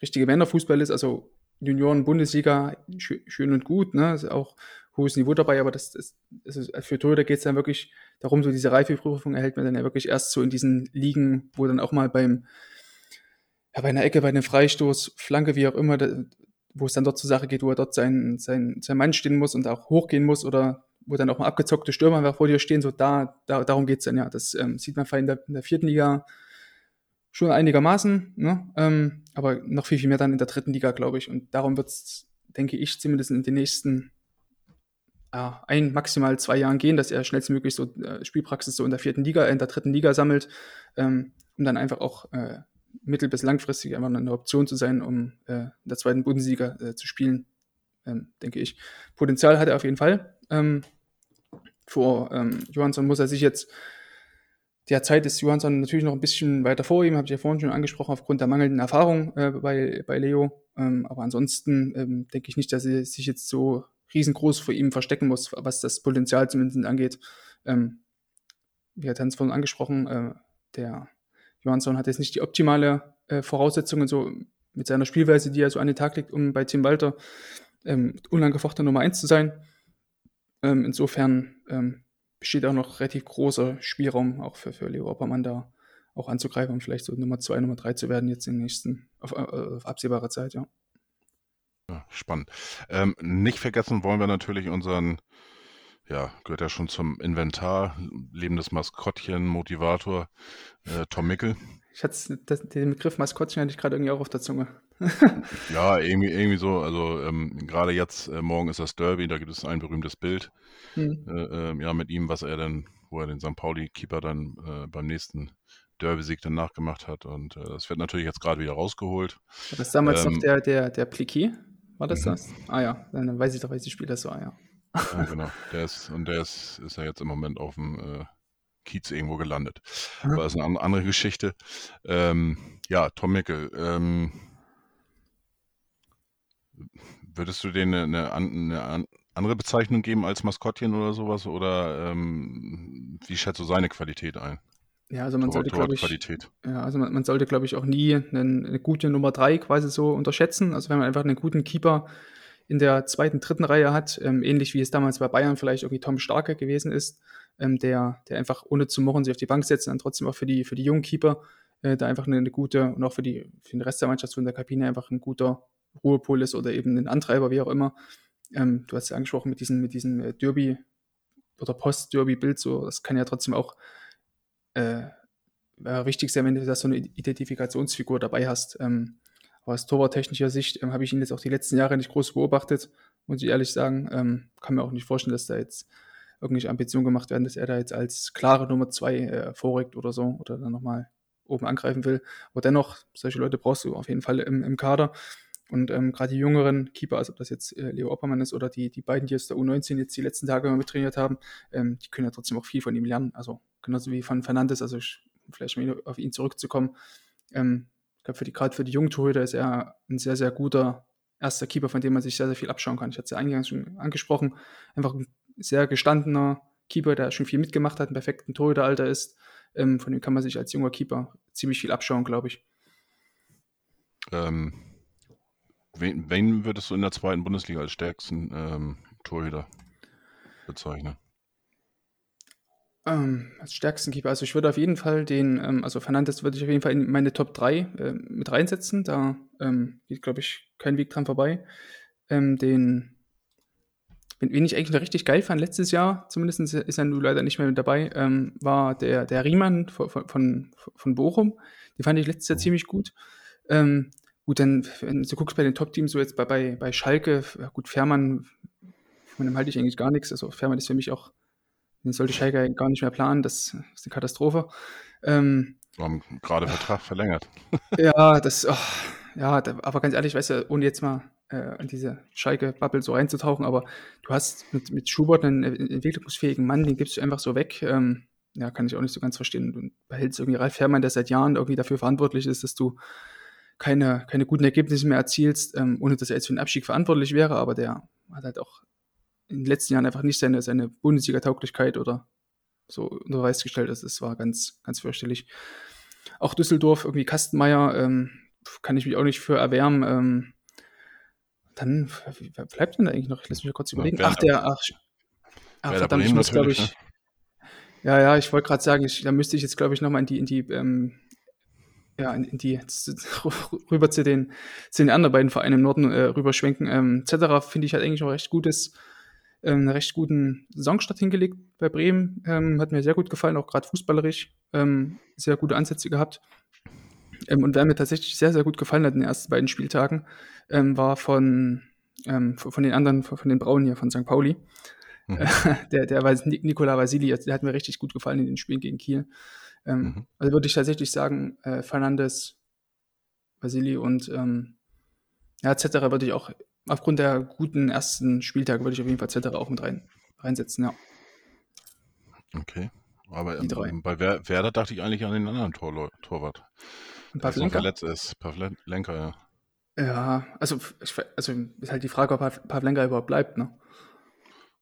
richtige Männerfußball ist, also Junioren-Bundesliga schön und gut, ne? Ist auch hohes Niveau dabei, aber das, das, das ist, für Toyota geht es dann wirklich darum, so diese Reifeprüfung erhält man dann ja wirklich erst so in diesen Ligen, wo dann auch mal beim, ja, bei einer Ecke, bei einem Freistoß, Flanke, wie auch immer, da, wo es dann dort zur Sache geht, wo er dort sein, sein, sein Mann stehen muss und auch hochgehen muss oder wo dann auch mal abgezockte Stürmer vor dir stehen, so da, da darum geht's dann ja. Das ähm, sieht man in der, in der vierten Liga schon einigermaßen, ne? ähm, aber noch viel, viel mehr dann in der dritten Liga, glaube ich. Und darum wird es, denke ich, zumindest in den nächsten äh, ein, maximal zwei Jahren gehen, dass er schnellstmöglich so äh, Spielpraxis so in der vierten Liga, in der dritten Liga sammelt, ähm, um dann einfach auch äh, mittel- bis langfristig einfach eine Option zu sein, um äh, in der zweiten Bundesliga äh, zu spielen, ähm, denke ich. Potenzial hat er auf jeden Fall. Ähm, vor ähm, Johansson muss er sich jetzt Derzeit ist Johansson natürlich noch ein bisschen weiter vor ihm, habe ich ja vorhin schon angesprochen, aufgrund der mangelnden Erfahrung äh, bei, bei Leo. Ähm, aber ansonsten ähm, denke ich nicht, dass er sich jetzt so riesengroß vor ihm verstecken muss, was das Potenzial zumindest angeht. Ähm, wie hat Hans vorhin angesprochen, äh, der Johansson hat jetzt nicht die optimale äh, Voraussetzungen so mit seiner Spielweise, die er so an den Tag legt, um bei Tim Walter ähm, unangefochten Nummer 1 zu sein. Ähm, insofern ähm, besteht auch noch relativ großer Spielraum auch für, für Leo Oppermann da auch anzugreifen und vielleicht so Nummer zwei, Nummer drei zu werden jetzt in der nächsten, auf, äh, auf absehbare Zeit, ja. ja spannend. Ähm, nicht vergessen wollen wir natürlich unseren, ja, gehört ja schon zum Inventar, lebendes Maskottchen, Motivator, äh, Tom Mickel. Ich hatte den Begriff Maskottchen hatte ich gerade irgendwie auch auf der Zunge. ja, irgendwie, irgendwie so. Also ähm, gerade jetzt, äh, morgen ist das Derby, da gibt es ein berühmtes Bild hm. äh, äh, ja, mit ihm, was er dann, wo er den St. Pauli-Keeper dann äh, beim nächsten Derby-Sieg dann nachgemacht hat. Und äh, das wird natürlich jetzt gerade wieder rausgeholt. War das damals ähm, noch der, der, der Pliquet? War das mhm. das? Ah ja, dann weiß ich doch, welches Spiel das war, ja. Ja genau. Der ist, und der ist, ist ja jetzt im Moment auf dem äh, Kiez irgendwo gelandet. Mhm. Aber das ist eine andere Geschichte. Ähm, ja, Tom Mickel. Ähm, würdest du denen eine, eine, eine, andere Bezeichnung geben als Maskottchen oder sowas? Oder ähm, wie schätzt du seine Qualität ein? Ja, also man Tor, sollte, glaube ich, ja, also man, man sollte, glaube ich, auch nie eine, eine, gute Nummer drei quasi so unterschätzen. Also wenn man einfach einen guten Keeper in der zweiten, dritten Reihe hat, ähm, ähnlich wie es damals bei Bayern vielleicht irgendwie Tom Starke gewesen ist, ähm, der, der einfach ohne zu mochen sich auf die Bank setzt und dann trotzdem auch für die, für die jungen Keeper äh, da einfach eine, eine, gute und auch für, die, für den Rest der Mannschaft von der Kabine einfach ein guter Ruhepol ist oder eben ein Antreiber, wie auch immer. Ähm, du hast ja angesprochen mit diesem, mit diesem äh, Derby oder Post-Derby-Bild, so, das kann ja trotzdem auch äh, wichtig sein, wenn du da so eine Identifikationsfigur dabei hast. Ähm, aus torwarttechnischer Sicht ähm, habe ich ihn jetzt auch die letzten Jahre nicht groß beobachtet, muss ich ehrlich sagen. Ähm, kann mir auch nicht vorstellen, dass da jetzt irgendwelche Ambitionen gemacht werden, dass er da jetzt als klare Nummer zwei äh, vorrückt oder so oder dann nochmal oben angreifen will. Aber dennoch, solche Leute brauchst du auf jeden Fall im, im Kader. Und ähm, gerade die jüngeren Keeper, also ob das jetzt äh, Leo Oppermann ist oder die, die beiden, die aus der U19 jetzt die letzten Tage mal mittrainiert haben, ähm, die können ja trotzdem auch viel von ihm lernen. Also genauso wie von Fernandes, also ich, vielleicht mal auf ihn zurückzukommen. Ähm, ich glaube, für die, gerade für die jungen Torhüter ist er ein sehr, sehr guter erster Keeper, von dem man sich sehr, sehr viel abschauen kann. Ich hatte es ja eingangs schon angesprochen. Einfach ein sehr gestandener Keeper, der schon viel mitgemacht hat, ein perfekten Torhüteralter ist. Ähm, von dem kann man sich als junger Keeper ziemlich viel abschauen, glaube ich. Ähm, Wen, wen würdest du in der zweiten Bundesliga als stärksten ähm, Torhüter bezeichnen? Ähm, als stärksten Keeper, also ich würde auf jeden Fall den, ähm, also Fernandes würde ich auf jeden Fall in meine Top 3 äh, mit reinsetzen. Da ähm, geht, glaube ich, kein Weg dran vorbei. Ähm, den, wen ich eigentlich richtig geil fand, letztes Jahr, zumindest ist er nun leider nicht mehr mit dabei, ähm, war der, der Riemann von, von, von Bochum. Den fand ich letztes Jahr ziemlich gut. Ähm, Gut, dann, wenn du guckst bei den Top-Teams, so jetzt bei, bei, bei Schalke, gut, Fährmann, von dem halte ich eigentlich gar nichts. Also Fährmann ist für mich auch, den sollte Schalke gar nicht mehr planen, das ist eine Katastrophe. Ähm, Wir haben gerade Vertrag verlängert. ja, das, oh, ja, da, aber ganz ehrlich, weißt du, ohne jetzt mal äh, in diese Schalke-Bubble so reinzutauchen, aber du hast mit, mit Schubert einen entwicklungsfähigen Mann, den gibst du einfach so weg. Ähm, ja, kann ich auch nicht so ganz verstehen. Du behältst irgendwie Ralf Fährmann, der seit Jahren irgendwie dafür verantwortlich ist, dass du keine, keine guten Ergebnisse mehr erzielst, ähm, ohne dass er jetzt für den Abstieg verantwortlich wäre, aber der hat halt auch in den letzten Jahren einfach nicht seine, seine Bundesliga-Tauglichkeit oder so unter Beweis gestellt. Also das war ganz, ganz fürchterlich. Auch Düsseldorf, irgendwie Kastenmeier, ähm, kann ich mich auch nicht für erwärmen. Ähm, dann, wer bleibt denn da eigentlich noch? Ich lasse mich kurz überlegen. Ja, ach, der, ach, ach verdammt, ich muss, glaube ich. Ne? Ja, ja, ich wollte gerade sagen, ich, da müsste ich jetzt, glaube ich, nochmal in die, in die ähm, ja, in, in die, rüber zu den, zu den anderen beiden Vereinen im Norden äh, rüberschwenken. Ähm, Zetterer finde ich halt eigentlich noch recht gutes, einen recht guten Saisonstart hingelegt bei Bremen. Ähm, hat mir sehr gut gefallen, auch gerade fußballerisch. Ähm, sehr gute Ansätze gehabt. Ähm, und wer mir tatsächlich sehr, sehr gut gefallen hat in den ersten beiden Spieltagen, ähm, war von, ähm, von den anderen, von den Brauen hier, von St. Pauli. Mhm. der, der war Nikola Vasili, der hat mir richtig gut gefallen in den Spielen gegen Kiel. Ähm, mhm. Also würde ich tatsächlich sagen, äh, Fernandes, Vasili und ähm, ja, Zetterer würde ich auch, aufgrund der guten ersten Spieltage würde ich auf jeden Fall Zetterer auch mit rein, reinsetzen, ja. Okay. Aber ähm, bei Wer Werder dachte ich eigentlich an den anderen Tor Torwart. Der verletzt ist. Pavlenka, ja. Ja, also, ich, also ist halt die Frage, ob Pavlenka überhaupt bleibt, ne?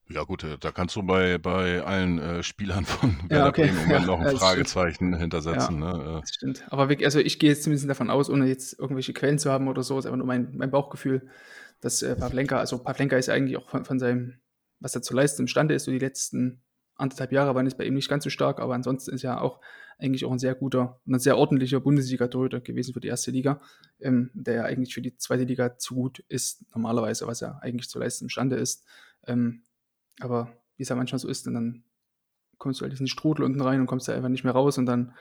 Ja gut, äh, da kannst du bei, bei allen äh, Spielern von Werder ja, okay. Bremen ja, noch ein Fragezeichen hintersetzen. Ja, ne? Das stimmt. Aber wirklich, also ich gehe jetzt zumindest davon aus, ohne jetzt irgendwelche Quellen zu haben oder so, ist einfach nur mein, mein Bauchgefühl, dass äh, Pavlenka, also Pavlenka ist eigentlich auch von, von seinem, was er zu leisten imstande ist, so die letzten anderthalb Jahre waren es bei ihm nicht ganz so stark, aber ansonsten ist er auch eigentlich auch ein sehr guter und ein sehr ordentlicher Bundesliga-Torhüter gewesen für die erste Liga, ähm, der ja eigentlich für die zweite Liga zu gut ist, normalerweise, was er eigentlich zu leisten imstande ist. Ähm, aber wie es ja manchmal so ist, und dann kommst du halt diesen Strudel unten rein und kommst da einfach nicht mehr raus und dann,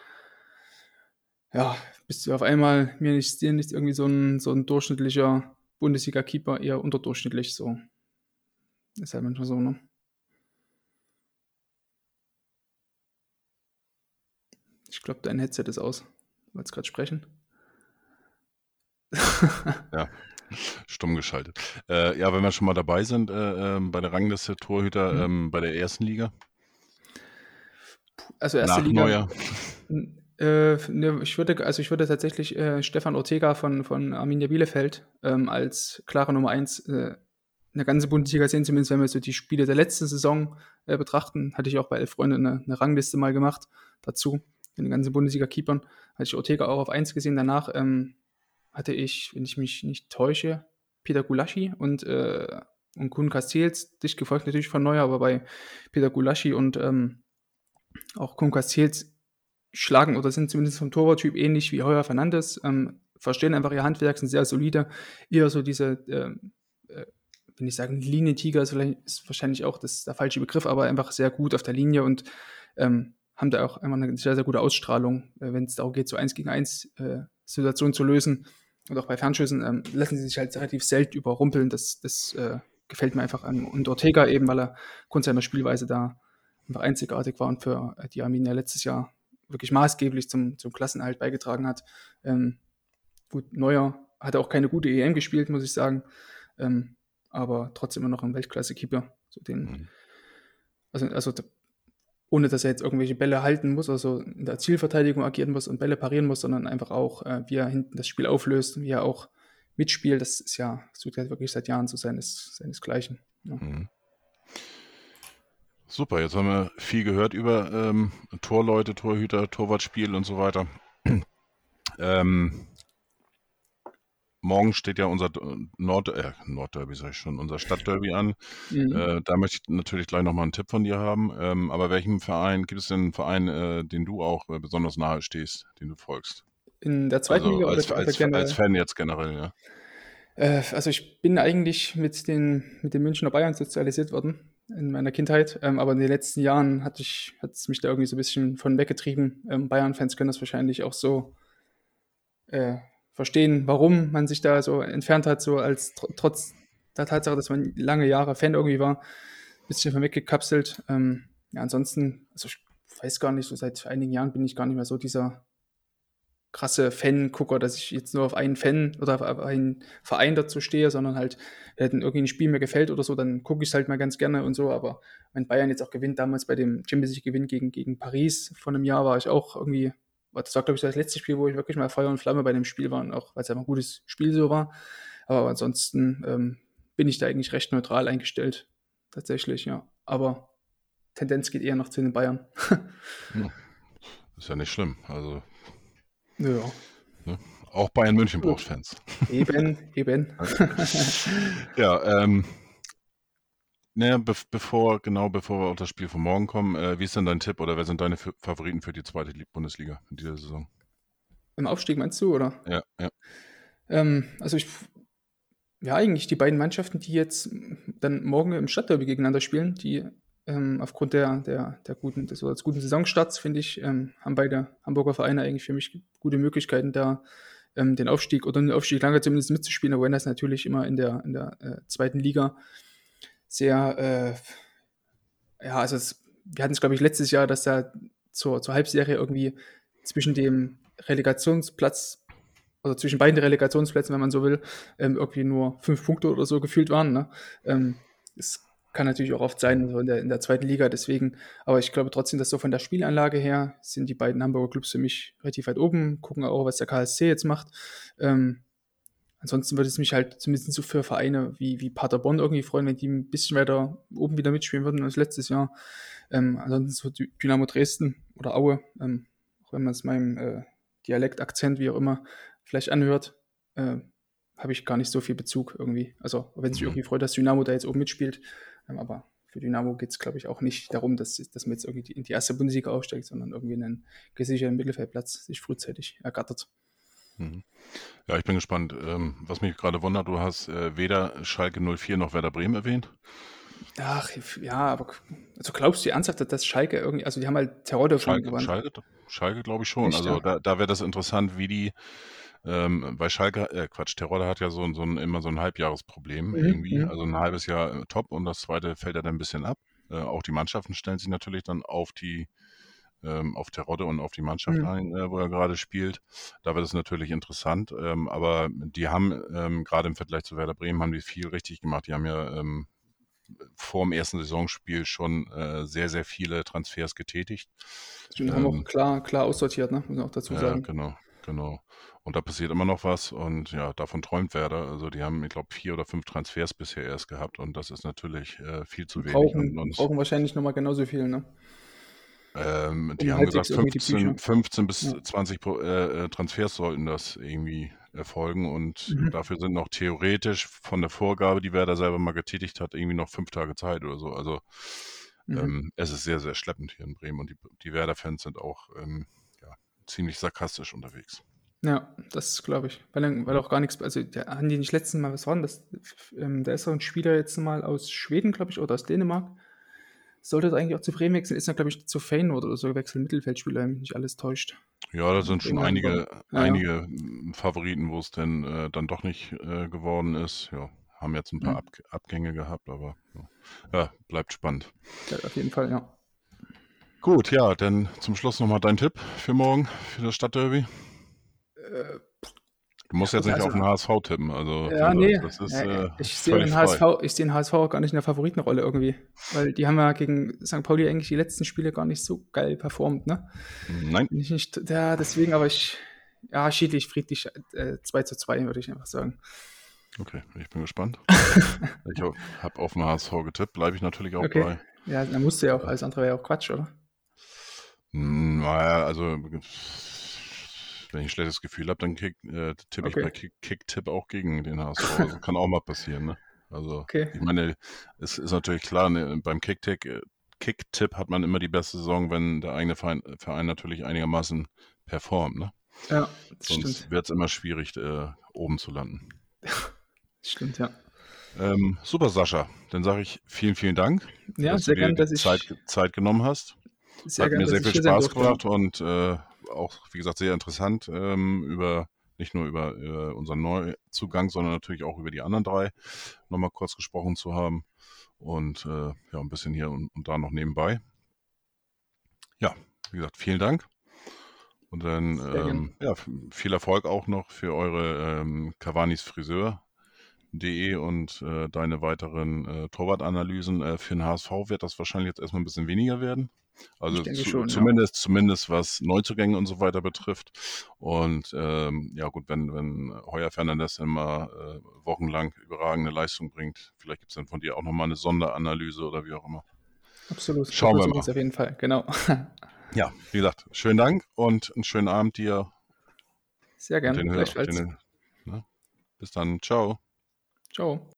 ja, bist du auf einmal mir nicht, dir nicht irgendwie so ein, so ein durchschnittlicher Bundesliga-Keeper, eher unterdurchschnittlich so. Ist halt manchmal so, ne? Ich glaube, dein Headset ist aus. Du wolltest gerade sprechen. ja, stumm geschaltet. Äh, ja, wenn wir schon mal dabei sind, äh, äh, bei der Rangliste Torhüter mhm. ähm, bei der ersten Liga. Also erste Nach Liga. Neuer. Äh, ne, ich würde, also ich würde tatsächlich äh, Stefan Ortega von, von Arminia Bielefeld ähm, als klare Nummer 1 äh, eine ganze Bundesliga sehen, zumindest wenn wir so die Spiele der letzten Saison äh, betrachten. Hatte ich auch bei Elf Freunde eine, eine Rangliste mal gemacht dazu, in den ganzen Bundesliga-Keepern. Hatte ich Ortega auch auf 1 gesehen. Danach ähm, hatte ich, wenn ich mich nicht täusche, Peter Gulaschi und, äh, und Kuhn Castells, dich gefolgt natürlich von Neuer, aber bei Peter Gulaschi und ähm, auch Kuhn Castells schlagen oder sind zumindest vom Torwarttyp ähnlich wie Heuer Fernandes, ähm, verstehen einfach ihr Handwerk, sind sehr solide, eher so diese, ähm, äh, wenn ich sagen, Linientiger ist, ist wahrscheinlich auch das der falsche Begriff, aber einfach sehr gut auf der Linie und ähm, haben da auch einfach eine sehr, sehr gute Ausstrahlung, äh, wenn es darum geht, so eins gegen eins äh, Situationen zu lösen. Und auch bei Fernschüssen ähm, lassen sie sich halt relativ selten überrumpeln. Das, das äh, gefällt mir einfach an. Und Ortega eben, weil er aufgrund seiner Spielweise da einfach einzigartig war und für äh, die Arminia letztes Jahr wirklich maßgeblich zum, zum Klassenerhalt beigetragen hat. Ähm, gut, Neuer hat auch keine gute EM gespielt, muss ich sagen. Ähm, aber trotzdem immer noch ein Weltklasse-Keeper. So den, mhm. also, also ohne dass er jetzt irgendwelche Bälle halten muss, also in der Zielverteidigung agieren muss und Bälle parieren muss, sondern einfach auch, äh, wie er hinten das Spiel auflöst und wie er auch mitspielt. Das ist ja, sucht ja wirklich seit Jahren zu seines, seinesgleichen. Ja. Mhm. Super, jetzt haben wir viel gehört über ähm, Torleute, Torhüter, Torwartspiel und so weiter. ähm, morgen steht ja unser Nord, äh, Nordderby, sag ich schon, unser Stadtderby an. Mhm. Äh, da möchte ich natürlich gleich nochmal einen Tipp von dir haben. Ähm, aber welchen Verein, gibt es denn einen Verein, äh, den du auch äh, besonders nahe stehst, den du folgst? In der zweiten also Liga als, oder als, als Fan jetzt generell, ja. Äh, also ich bin eigentlich mit den, mit den Münchner Bayern sozialisiert worden in meiner Kindheit, ähm, aber in den letzten Jahren hat es mich da irgendwie so ein bisschen von weggetrieben. Ähm, Bayern-Fans können das wahrscheinlich auch so äh, verstehen, warum man sich da so entfernt hat, so als tr trotz der Tatsache, dass man lange Jahre Fan irgendwie war, ein bisschen von weggekapselt. Ähm, ja, ansonsten, also ich weiß gar nicht, so seit einigen Jahren bin ich gar nicht mehr so dieser krasse Fan-Gucker, dass ich jetzt nur auf einen Fan oder auf einen Verein dazu stehe, sondern halt, wenn irgendwie ein Spiel mir gefällt oder so, dann gucke ich es halt mal ganz gerne und so. Aber wenn Bayern jetzt auch gewinnt, damals bei dem Champions League-Gewinn gegen, gegen Paris vor einem Jahr war ich auch irgendwie das war, glaube ich, das letzte Spiel, wo ich wirklich mal Feuer und Flamme bei dem Spiel war und auch, weil es einfach ein gutes Spiel so war. Aber ansonsten ähm, bin ich da eigentlich recht neutral eingestellt. Tatsächlich, ja. Aber Tendenz geht eher noch zu den Bayern. Ist ja nicht schlimm. Also. Ja. Ne? Auch Bayern München braucht Fans. Eben, eben. ja, ähm, naja, be bevor, genau bevor wir auf das Spiel von morgen kommen, äh, wie ist denn dein Tipp oder wer sind deine F Favoriten für die zweite Bundesliga in dieser Saison? Im Aufstieg meinst du, oder? Ja, ja. Ähm, also ich, ja, eigentlich die beiden Mannschaften, die jetzt dann morgen im Stadtderby gegeneinander spielen, die ähm, aufgrund der, der, der guten, des, des guten Saisonstarts, finde ich, ähm, haben beide Hamburger Vereine eigentlich für mich gute Möglichkeiten, da ähm, den Aufstieg oder den Aufstieg lange zumindest mitzuspielen, aber wenn das natürlich immer in der, in der äh, zweiten Liga sehr, äh, ja, also es, wir hatten es, glaube ich, letztes Jahr, dass da zur, zur Halbserie irgendwie zwischen dem Relegationsplatz also zwischen beiden Relegationsplätzen, wenn man so will, ähm, irgendwie nur fünf Punkte oder so gefühlt waren. Ne? Ähm, es kann natürlich auch oft sein, in der, in der zweiten Liga, deswegen, aber ich glaube trotzdem, dass so von der Spielanlage her sind die beiden Hamburger Clubs für mich relativ weit oben, gucken auch, was der KSC jetzt macht. Ähm, ansonsten würde es mich halt zumindest so für Vereine wie, wie Paderborn irgendwie freuen, wenn die ein bisschen weiter oben wieder mitspielen würden als letztes Jahr. Ähm, ansonsten so Dynamo Dresden oder Aue, ähm, auch wenn man es meinem äh, Dialekt, Akzent, wie auch immer, vielleicht anhört, äh, habe ich gar nicht so viel Bezug irgendwie. Also, wenn sich mhm. irgendwie freut, dass Dynamo da jetzt oben mitspielt, aber für Dynamo geht es, glaube ich, auch nicht darum, dass, dass man jetzt irgendwie in die erste Bundesliga aufsteigt, sondern irgendwie einen gesicherten Mittelfeldplatz sich frühzeitig ergattert. Mhm. Ja, ich bin gespannt. Ähm, was mich gerade wundert, du hast äh, weder Schalke 04 noch Werder Bremen erwähnt. Ach, ja, aber also glaubst du ernsthaft, dass Schalke irgendwie, also die haben halt Terror Schalke, Schalke, Schalke glaube ich schon. Echt, also ja? da, da wäre das interessant, wie die ähm, bei Schalke, äh, Quatsch, Terodde hat ja so, so ein, immer so ein Halbjahresproblem mhm, irgendwie. Mhm. Also ein halbes Jahr äh, top und das zweite fällt ja dann ein bisschen ab. Äh, auch die Mannschaften stellen sich natürlich dann auf die ähm, auf Terodde und auf die Mannschaft mhm. ein, äh, wo er gerade spielt. Da wird es natürlich interessant. Ähm, aber die haben ähm, gerade im Vergleich zu Werder Bremen haben die viel richtig gemacht. Die haben ja ähm, vor dem ersten Saisonspiel schon äh, sehr, sehr viele Transfers getätigt. Die haben auch ähm, klar, klar aussortiert, ne? muss man auch dazu sagen. Ja, genau, genau. Und da passiert immer noch was und ja, davon träumt Werder. Also die haben, ich glaube, vier oder fünf Transfers bisher erst gehabt und das ist natürlich äh, viel zu wenig. Brauchen, und, brauchen wahrscheinlich nochmal genauso viel, ne? Ähm, die haben gesagt, 15, 15 bis ja. 20 äh, äh, Transfers sollten das irgendwie erfolgen und mhm. dafür sind noch theoretisch von der Vorgabe, die Werder selber mal getätigt hat, irgendwie noch fünf Tage Zeit oder so. Also mhm. ähm, es ist sehr, sehr schleppend hier in Bremen und die, die Werder-Fans sind auch ähm, ziemlich sarkastisch unterwegs. Ja, das glaube ich. Weil, weil auch gar nichts, also der, haben die nicht letzten Mal, was war denn das? Ähm, da ist auch ein Spieler jetzt mal aus Schweden, glaube ich, oder aus Dänemark. Sollte eigentlich auch zu Bremen wechseln, ist er, glaube ich, zu Feyenoord oder so gewechselt, Mittelfeldspieler, wenn mich nicht alles täuscht. Ja, da sind schon einige, ja, einige ja. Favoriten, wo es denn äh, dann doch nicht äh, geworden ist. Ja, haben jetzt ein paar ja. Ab Abgänge gehabt, aber ja, bleibt spannend. auf jeden Fall, ja. Gut, ja, dann zum Schluss nochmal dein Tipp für morgen, für das Stadtderby. Äh, Du musst jetzt nicht also, auf den HSV tippen. Also, ja, nee. Ist, äh, ich sehe den, HSV, ich seh den HSV auch gar nicht in der Favoritenrolle irgendwie. Weil die haben ja gegen St. Pauli eigentlich die letzten Spiele gar nicht so geil performt, ne? Nein. Ich nicht, ja, deswegen, aber ich, ja, schiedlich, friedlich, äh, 2 zu 2, würde ich einfach sagen. Okay, ich bin gespannt. ich habe auf den HSV getippt, bleibe ich natürlich auch okay. bei. Ja, dann musste ja auch, alles andere wäre ja auch Quatsch, oder? Hm, naja, also wenn ich ein schlechtes Gefühl habe, dann kick, äh, tippe okay. ich bei Kick, Kick-Tipp auch gegen den HSV. Also kann auch mal passieren, ne? Also, okay. ich meine, es ist natürlich klar, ne, beim Kick-Tipp äh, Kick hat man immer die beste Saison, wenn der eigene Verein, Verein natürlich einigermaßen performt, ne? Ja, das Sonst wird es immer schwierig, äh, oben zu landen. stimmt, ja. Ähm, super, Sascha. Dann sage ich vielen, vielen Dank, ja, dass sehr du dir gern, dass Zeit, Zeit genommen hast. Sehr Hat gern, mir sehr viel Spaß gemacht und äh, auch, wie gesagt, sehr interessant ähm, über nicht nur über äh, unseren Neuzugang, sondern natürlich auch über die anderen drei nochmal kurz gesprochen zu haben. Und äh, ja, ein bisschen hier und, und, da noch nebenbei. Ja, wie gesagt, vielen Dank. Und dann ähm, ja, viel Erfolg auch noch für eure ähm, Cavanis Friseur.de und äh, deine weiteren äh, Torwartanalysen. Äh, für den HSV wird das wahrscheinlich jetzt erstmal ein bisschen weniger werden. Also zu, schon, zumindest, ja. zumindest was Neuzugänge und so weiter betrifft. Und ähm, ja gut, wenn, wenn Heuer Fernandes immer äh, wochenlang überragende Leistung bringt, vielleicht gibt es dann von dir auch nochmal eine Sonderanalyse oder wie auch immer. Absolut. Schauen wir mal. Auf jeden Fall, genau. ja, wie gesagt, schönen Dank und einen schönen Abend dir. Sehr gerne, gleichfalls. Den, ne? Bis dann, ciao. Ciao.